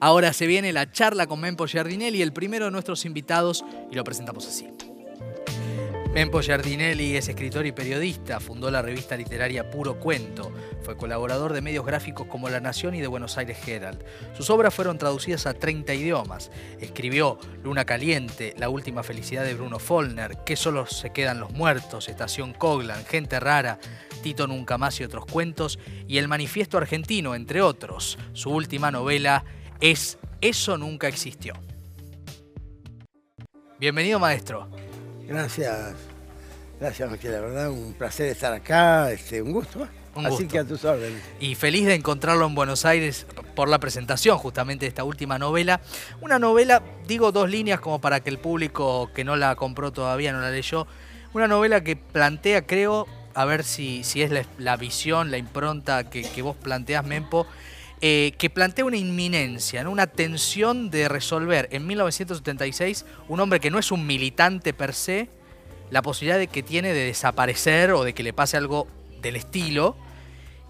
Ahora se viene la charla con Mempo Giardinelli, el primero de nuestros invitados, y lo presentamos así. Mempo Giardinelli es escritor y periodista, fundó la revista literaria Puro Cuento, fue colaborador de medios gráficos como La Nación y de Buenos Aires Herald. Sus obras fueron traducidas a 30 idiomas. Escribió Luna Caliente, La Última Felicidad de Bruno Follner, Que solo se quedan los muertos, Estación Coglan, Gente Rara, Tito Nunca Más y otros cuentos, y El Manifiesto Argentino, entre otros. Su última novela es Eso Nunca Existió. Bienvenido, maestro. Gracias, gracias, Miquel. La verdad, un placer estar acá, este, un gusto. Un Así gusto. que a tus órdenes. y feliz de encontrarlo en Buenos Aires por la presentación justamente de esta última novela. Una novela, digo dos líneas como para que el público que no la compró todavía no la leyó. Una novela que plantea, creo, a ver si, si es la, la visión, la impronta que, que vos planteás, Mempo, eh, que plantea una inminencia, una tensión de resolver en 1976 un hombre que no es un militante per se, la posibilidad de que tiene de desaparecer o de que le pase algo del estilo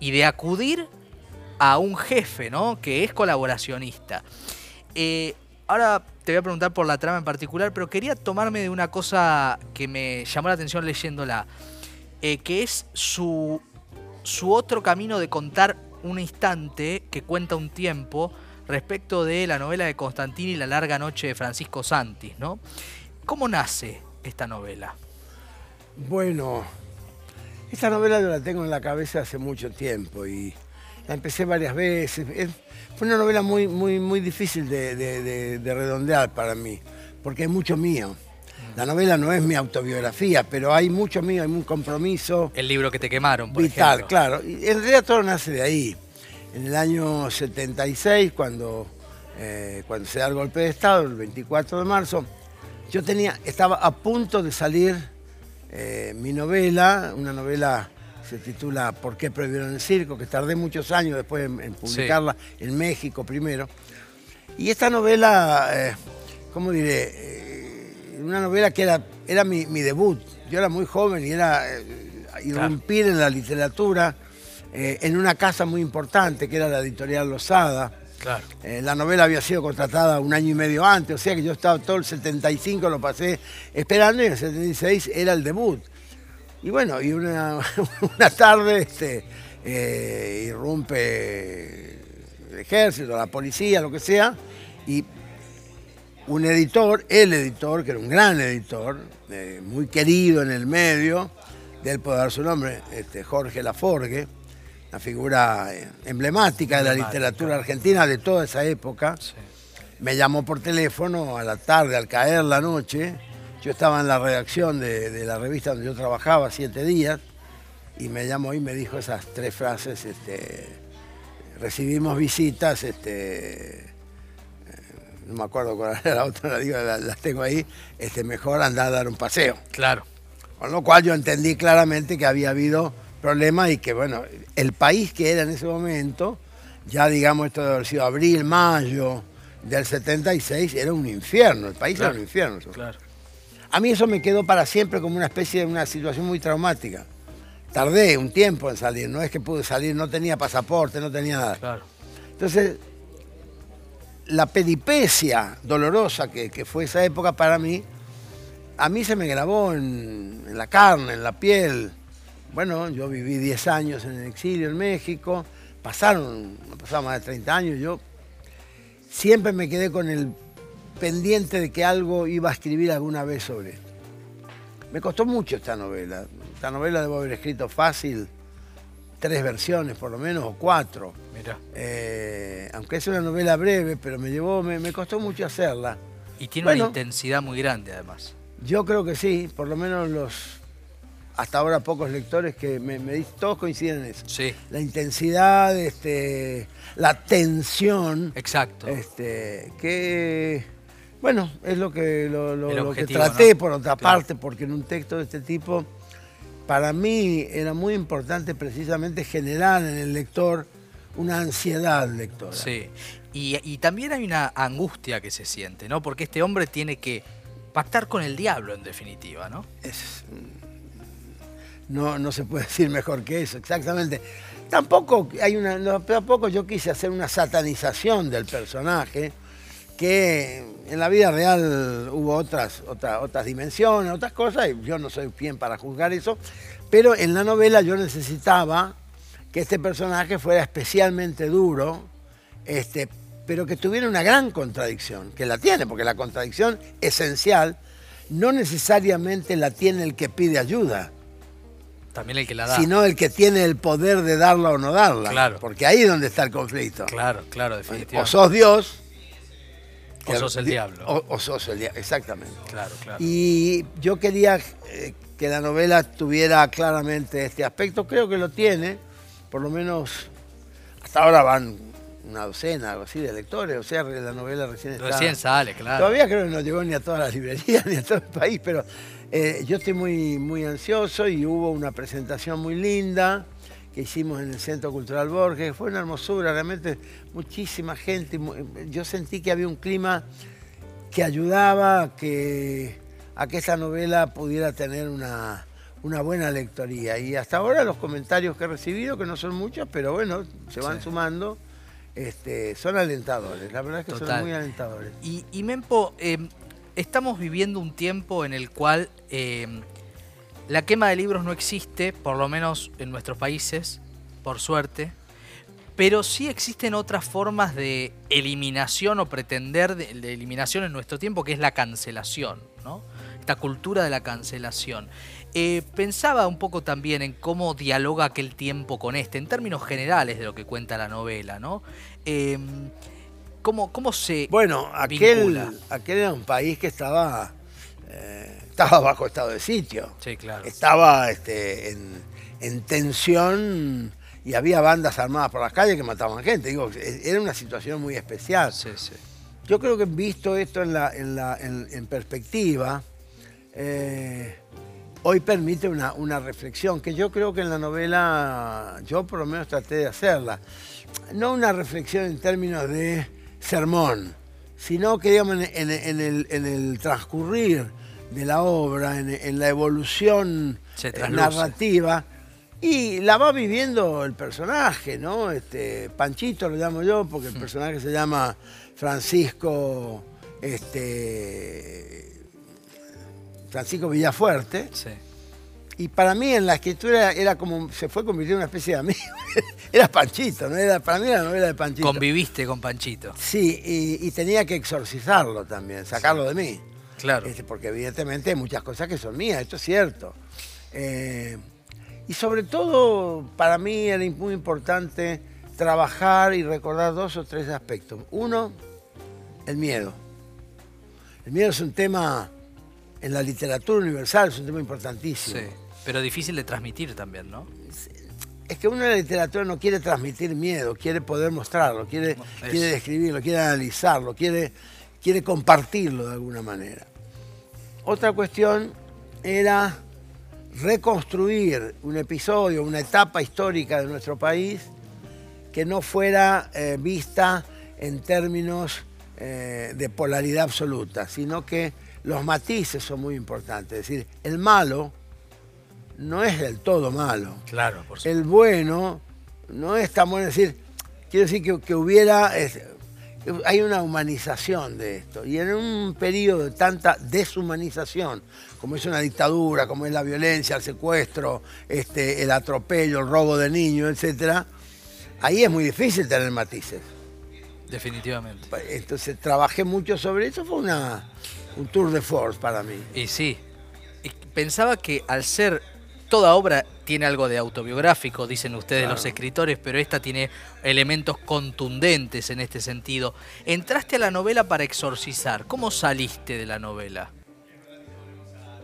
y de acudir a un jefe, ¿no? Que es colaboracionista. Eh, ahora te voy a preguntar por la trama en particular, pero quería tomarme de una cosa que me llamó la atención leyéndola, eh, que es su, su otro camino de contar un instante que cuenta un tiempo respecto de la novela de Constantini, La larga noche de Francisco Santis, ¿no? ¿Cómo nace esta novela? Bueno, esta novela yo la tengo en la cabeza hace mucho tiempo y la empecé varias veces. Es- fue una novela muy, muy, muy difícil de, de- de- de redondear para mí, porque hay mucho mío. La novela no es mi autobiografía, pero hay mucho mío, hay un compromiso El libro que te quemaron, por vital, ejemplo. claro. Y en realidad todo nace de ahí. En el año 76, cuando, eh, cuando se da el golpe de Estado, el 24 de marzo, yo tenía, estaba a punto de salir eh, mi novela, una novela se titula ¿Por qué prohibieron el circo? que tardé muchos años después en, en publicarla en México primero. Y esta novela, eh, ¿cómo diré? Una novela que era, era mi, mi debut. Yo era muy joven y era eh, irrumpir en la literatura eh, en una casa muy importante que era la editorial Losada. Claro. Eh, la novela había sido contratada un año y medio antes, o sea que yo estaba todo el 75, lo pasé esperando y en el 76 era el debut. Y bueno, y una, una tarde este, eh, irrumpe el ejército, la policía, lo que sea, y un editor, el editor, que era un gran editor, eh, muy querido en el medio, de él puedo dar su nombre, este, Jorge Laforgue, una figura eh, emblemática de la literatura argentina de toda esa época, Sí. me llamó por teléfono a la tarde, al caer la noche. Yo estaba en la redacción de, de la revista donde yo trabajaba siete días y me llamó y me dijo esas tres frases. Este, recibimos visitas, este, no me acuerdo cuál era la otra, la digo, la- tengo ahí, este, mejor andar a dar un paseo. Claro. Con lo cual yo entendí claramente que había habido problemas y que, bueno, el país que era en ese momento, ya digamos esto de haber sido abril, mayo del 76, era un infierno, el país Claro, era un infierno. Claro. A mí eso me quedó para siempre como una especie de una situación muy traumática. Tardé un tiempo en salir, no es que pude salir, no tenía pasaporte, no tenía nada. Claro. Entonces, la peripecia dolorosa que, fue esa época para mí, a mí se me grabó en, la carne, en la piel. Bueno, yo viví 10 años en el exilio en México, pasaron, pasaron más de 30 años, yo siempre me quedé con el pendiente de que algo iba a escribir alguna vez sobre esto. Me costó mucho esta novela. Esta novela debo haber escrito fácil tres versiones por lo menos, o cuatro. Mira. Eh, aunque es una novela breve, pero me llevó, me, me costó mucho hacerla. Y tiene Bueno. una intensidad muy grande, además. Yo creo que sí, por lo menos los hasta ahora pocos lectores que me, me dicen, todos coinciden en eso. Sí, La intensidad, este, la tensión, exacto. este, que bueno, es lo que lo, lo- El lo que traté ¿no? por otra Claro. parte, porque en un texto de este tipo, para mí era muy importante precisamente generar en el lector una ansiedad lectora. Sí. Y, y también hay una angustia que se siente, ¿no? Porque este hombre tiene que pactar con el diablo, en definitiva, ¿no? Es- no, no se puede decir mejor que eso, exactamente. Tampoco hay una. No, tampoco yo quise hacer una satanización del personaje, que en la vida real hubo otras, otras, otras dimensiones, otras cosas, y yo no soy bien para juzgar eso, pero en la novela yo necesitaba que este personaje fuera especialmente duro, este, pero que tuviera una gran contradicción, que la tiene, porque la contradicción esencial no necesariamente la tiene el que pide ayuda. También el que la da. Sino el que tiene el poder de darla o no darla. Claro. Porque ahí es donde está el conflicto. Claro, claro, definitivamente. O sos Dios. O sos el diablo. O, sos el diablo, exactamente. Claro, claro. Y yo quería eh, que la novela tuviera claramente este aspecto. Creo que lo tiene. Por lo menos hasta ahora van una docena, algo así, de lectores. O sea, la novela recién está... Recién sale, claro. Todavía creo que no llegó ni a todas las librerías, ni a todo el país, pero eh, yo estoy muy, muy ansioso y hubo una presentación muy linda que hicimos en el Centro Cultural Borges. Fue una hermosura, realmente muchísima gente. Yo sentí que había un clima que ayudaba a que, a que esa novela pudiera tener una, una buena lectoría. Y hasta ahora los comentarios que he recibido, que no son muchos, pero bueno, se van sumando este, son alentadores, la verdad es que son muy alentadores. Y, Mempo, em, estamos viviendo un tiempo en el cual em, la quema de libros no existe, por lo menos en nuestros países, por suerte, pero sí existen otras formas de eliminación o pretender de, de eliminación en nuestro tiempo, que es la cancelación, ¿no? Esta cultura de la cancelación. Eh, pensaba un poco también en cómo dialoga aquel tiempo con este, en términos generales de lo que cuenta la novela, ¿no? Em, ¿cómo, ¿cómo, se. Bueno, aquel, aquel era un país que estaba. Eh, estaba bajo estado de sitio. Sí, claro. Estaba este, en, tensión y había bandas armadas por las calles que mataban gente. Digo, e, era una situación muy especial. Sí, sí. Yo creo que visto esto en, la, en, la, en, perspectiva, eh, hoy permite una, reflexión que yo creo que en la novela yo por lo menos traté de hacerla. No una reflexión en términos de sermón, sino que digamos en, el, transcurrir de la obra, en, la evolución narrativa. Y la va viviendo el personaje, ¿no? Este, Panchito lo llamo yo, porque el hmm. personaje se llama Francisco este, Francisco Villafuerte. Sí. Y para mí en la escritura era como, se fue convirtiendo en una especie de amigo. era Panchito, ¿no? Era, para mí era la novela de Panchito. Conviviste con Panchito. Sí, y, tenía que exorcizarlo también, sacarlo de mí. Claro. Este, porque evidentemente hay muchas cosas que son mías, esto es cierto. Eh, y sobre todo, para mí era muy importante trabajar y recordar dos o tres aspectos. Uno, el miedo. El miedo es un tema en la literatura universal es un tema importantísimo. Sí, pero difícil de transmitir también, ¿no? Es que uno en la literatura no quiere transmitir miedo, quiere poder mostrarlo, quiere, quiere describirlo, quiere analizarlo, quiere, quiere compartirlo de alguna manera. Otra cuestión era reconstruir un episodio, una etapa histórica de nuestro país que no fuera eh, vista en términos eh, de polaridad absoluta, sino que los matices son muy importantes. Es decir, el malo no es del todo malo. Claro, por supuesto. El bueno no es tan bueno. Es decir, quiero decir que, hubiera. hay una humanización de esto. Y en un periodo de tanta deshumanización, como es una dictadura, como es la violencia, el secuestro, este, el atropello, el robo de niños, etc., ahí es muy difícil tener matices. Definitivamente. Entonces trabajé mucho sobre eso, fue una, un tour de force para mí. Y sí, pensaba que al ser toda obra tiene algo de autobiográfico, dicen ustedes los escritores, pero esta tiene elementos contundentes en este sentido. Entraste a la novela para exorcizar. ¿Cómo saliste de la novela?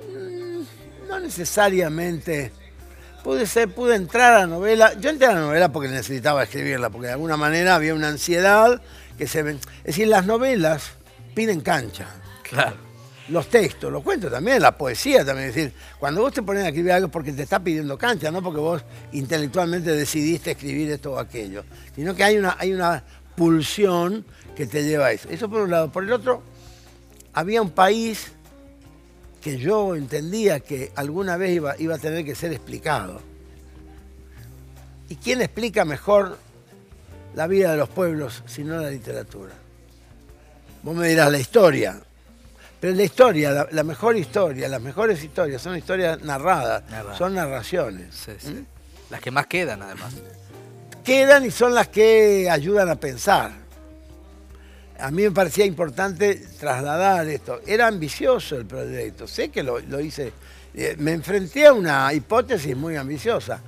Mm, no necesariamente. Pude, ser, pude entrar a la novela. Yo entré a la novela porque necesitaba escribirla, porque de alguna manera había una ansiedad que se ven. Es decir, las novelas piden cancha. Claro. Los textos, los cuentos también, la poesía también. Es decir, cuando vos te pones a escribir algo es porque te está pidiendo cancha, no porque vos intelectualmente decidiste escribir esto o aquello. Sino que hay una, hay una pulsión que te lleva a eso. Eso por un lado. Por el otro, había un país que yo entendía que alguna vez iba, iba a tener que ser explicado. ¿Y quién explica mejor la vida de los pueblos si no la literatura? Vos me dirás la historia. Pero la historia, la, mejor historia, las mejores historias son historias narradas, son narraciones. Sí, sí. ¿Mm? Las que más quedan, además. Quedan y son las que ayudan a pensar. A mí me parecía importante trasladar esto. Era ambicioso el proyecto, sé que lo, lo hice. Eh, me enfrenté a una hipótesis muy ambiciosa.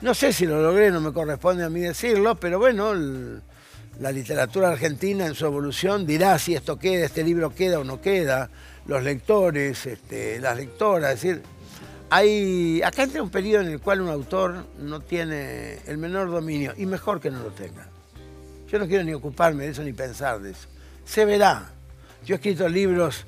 No sé si lo logré, no me corresponde a mí decirlo, pero bueno, la literatura argentina en su evolución dirá si esto queda, este libro queda o no queda, los lectores, este, las lectoras, es decir, hay, acá entra un periodo en el cual un autor no tiene el menor dominio, y mejor que no lo tenga. Yo no quiero ni ocuparme de eso ni pensar de eso. Se verá. Yo he escrito libros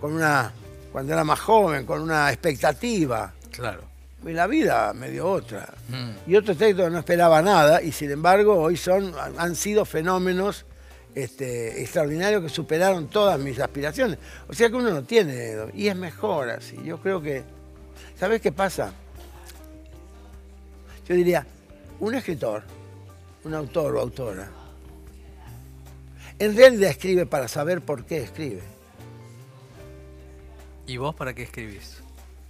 con una, cuando era más joven, con una expectativa. Claro. Y la vida me dio otra. Mm. Y otros textos no esperaba nada, y sin embargo hoy son, han sido fenómenos este, extraordinarios que superaron todas mis aspiraciones. O sea que uno no tiene, y es mejor así. Yo creo que, ¿sabes qué pasa? Yo diría, un escritor, un autor o autora, en realidad escribe para saber por qué escribe. ¿Y vos para qué escribís?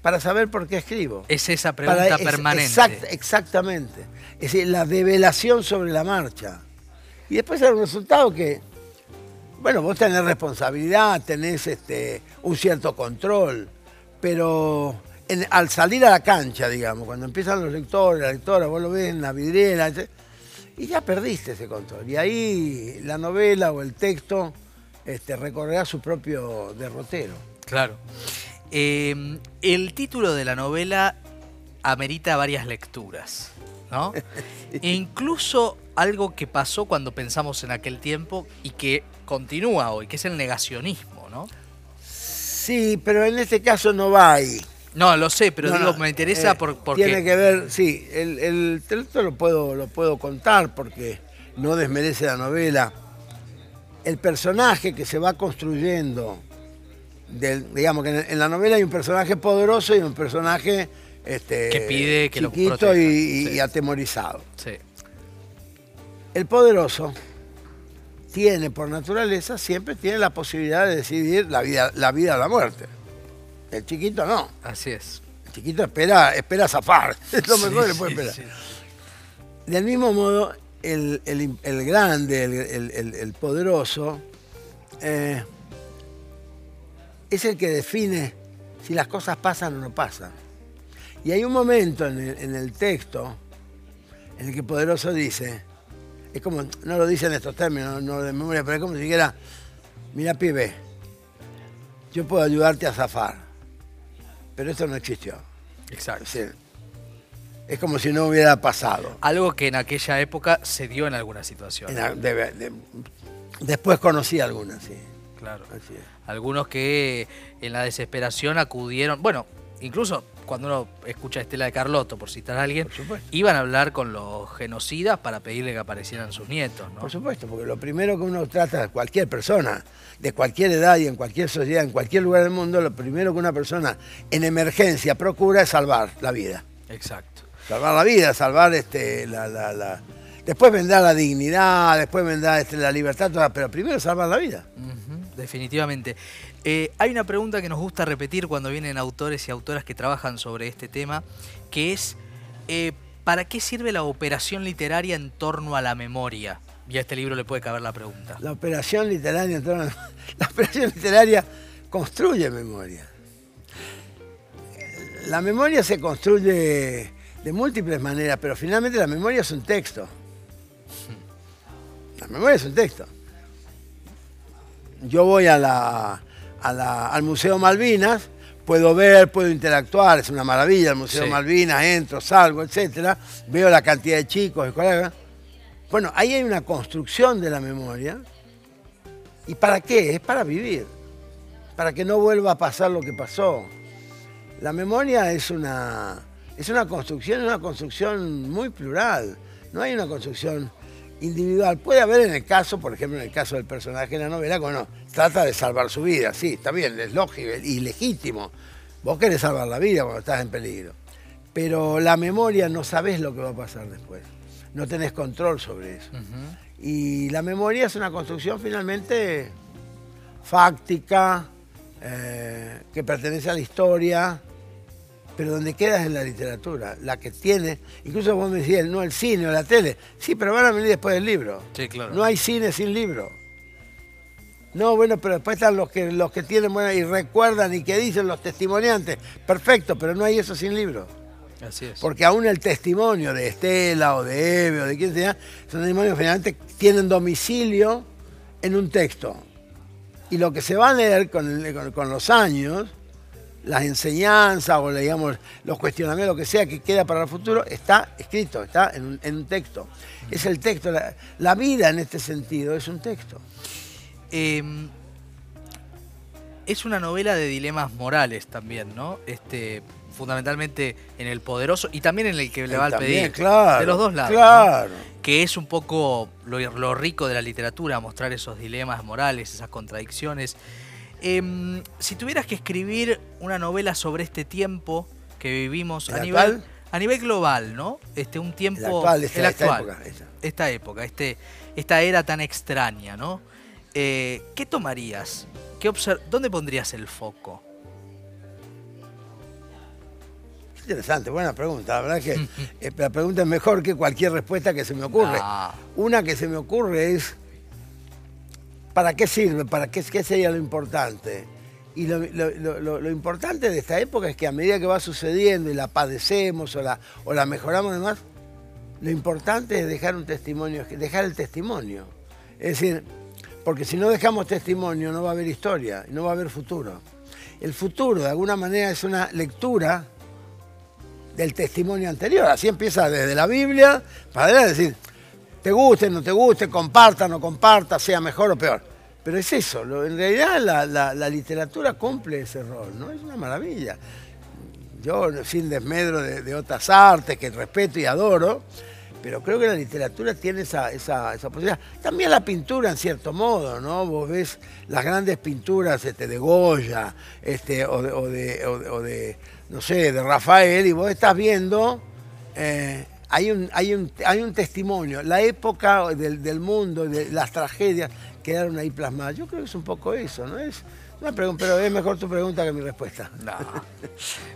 para saber por qué escribo. Es esa pregunta permanente. exactamente. Es decir, la develación sobre la marcha. Y después hay un resultado que, bueno, vos tenés responsabilidad, tenés este, un cierto control, pero al salir a la cancha, digamos, cuando empiezan los lectores, la lectora, vos lo ves en la vidriera, y ya perdiste ese control. Y ahí la novela o el texto este, recorrerá su propio derrotero. Claro. Em, el título de la novela amerita varias lecturas, ¿no? E incluso algo que pasó cuando pensamos en aquel tiempo y que continúa hoy, que es el negacionismo, ¿no? Sí, pero en este caso no va ahí. No, lo sé, pero digo, me interesa eh, porque... Tiene que ver, sí, el, el texto lo puedo, lo puedo contar porque no desmerece la novela. El personaje que se va construyendo digamos que en, la novela hay un personaje poderoso y un personaje este, que pide que chiquito lo y, atemorizado. El poderoso tiene por naturaleza, siempre tiene la posibilidad de decidir la vida, la vida o la muerte. El chiquito no. Así es. El chiquito espera, espera zafar. Es lo mejor que le puede esperar. Del mismo modo, el, grande, el, poderoso, eh, es el que define si las cosas pasan o no pasan. Y hay un momento en el, texto en el que Poderoso dice, es como, no lo dice en estos términos, no de memoria, pero es como si dijera, mira pibe, yo puedo ayudarte a zafar, pero esto no existió. Exacto. Es, como si no hubiera pasado. Algo que en aquella época se dio en alguna situación. después conocí algunas, sí. Claro. Algunos que en la desesperación acudieron, bueno, incluso cuando uno escucha a Estela de Carlotto, por citar a alguien, iban a hablar con los genocidas para pedirle que aparecieran sus nietos, ¿no? Por supuesto, porque lo primero que uno trata, cualquier persona, de cualquier edad y en cualquier sociedad, en cualquier lugar del mundo, lo primero que una persona en emergencia procura es salvar la vida. Exacto. Salvar la vida, salvar este, la, la, Después vendrá la dignidad, después vendrá este, la libertad, pero primero salvar la vida definitivamente. Eh, hay una pregunta que nos gusta repetir cuando vienen autores y autoras que trabajan sobre este tema, que es, eh, ¿para qué sirve la operación literaria en torno a la memoria? Y a este libro le puede caber la pregunta. La operación literaria la, operación literaria construye memoria. La memoria se construye de múltiples maneras, pero finalmente la memoria es un texto. La memoria es un texto yo voy a la, al Museo Malvinas, puedo ver, puedo interactuar, es una maravilla el Museo Malvinas, entro, salgo, etcétera, veo la cantidad de chicos, de colegas. Bueno, ahí hay una construcción de la memoria. ¿Y para qué? Es para vivir, para que no vuelva a pasar lo que pasó. La memoria es una, es una construcción, es una construcción muy plural. No hay una construcción individual. Puede haber en el caso, por ejemplo, en el caso del personaje de la novela, bueno, trata de salvar su vida, sí, está bien, es lógico y legítimo. Vos querés salvar la vida cuando estás en peligro. pero la memoria no sabes lo que va a pasar después. No tenés control sobre eso. Y la memoria es una construcción finalmente fáctica, eh, que pertenece a la historia, pero donde queda es en la literatura, la que tiene, incluso vos me decías, no el cine o la tele, sí, pero van a venir después del libro. Sí, claro. No hay cine sin libro. No, bueno, pero después están los que, los que tienen buena y recuerdan y que dicen los testimoniantes. Perfecto, pero no hay eso sin libro. Así es. Porque aún el testimonio de Estela o de Eve o de quien sea, son testimonios que finalmente tienen domicilio en un texto. Y lo que se va a leer con, con los años las enseñanzas o digamos los cuestionamientos, lo que sea que queda para el futuro, está escrito, está en un, texto. Es el texto, la, vida en este sentido es un texto. Em, es una novela de dilemas morales también, ¿no? Este, fundamentalmente en el poderoso y también en el que le va al pedir. Claro, de los dos lados. Claro. Que es un poco lo, lo rico de la literatura, mostrar esos dilemas morales, esas contradicciones. Em, si tuvieras que escribir una novela sobre este tiempo que vivimos a nivel, a nivel global, ¿no? Este, un tiempo. El esta, época, esta época, este, esta era tan extraña, ¿no? Eh, ¿Qué tomarías? ¿Qué ¿Dónde pondrías el foco? Interesante, buena pregunta. La verdad que eh, la pregunta es mejor que cualquier respuesta que se me ocurre. Ah. Una que se me ocurre es ¿Para qué sirve? ¿Para qué, sería lo importante? Y lo, importante de esta época es que a medida que va sucediendo y la padecemos o la, o la mejoramos lo importante es dejar un testimonio, dejar el testimonio. Es decir, porque si no dejamos testimonio no va a haber historia, no va a haber futuro. El futuro de alguna manera es una lectura del testimonio anterior. Así empieza desde la Biblia para decir, te guste, no te guste, comparta, no comparta, sea mejor o peor. Pero es eso, en realidad la, literatura cumple ese rol, ¿no? Es una maravilla. Yo, sin desmedro de, otras artes que respeto y adoro, pero creo que la literatura tiene esa, esa, posibilidad. También la pintura, en cierto modo, ¿no? Vos ves las grandes pinturas este, de Goya este, o, de, no sé, de Rafael, y vos estás viendo... Eh, hay un, hay, un, hay un testimonio, la época del, del, mundo, de las tragedias quedaron ahí plasmadas. Yo creo que es un poco eso, ¿no? Es una pregunta, pero es mejor tu pregunta que mi respuesta. No.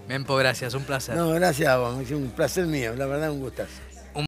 Mempo, gracias, un placer. No, gracias a vos, un placer mío, la verdad un gustazo.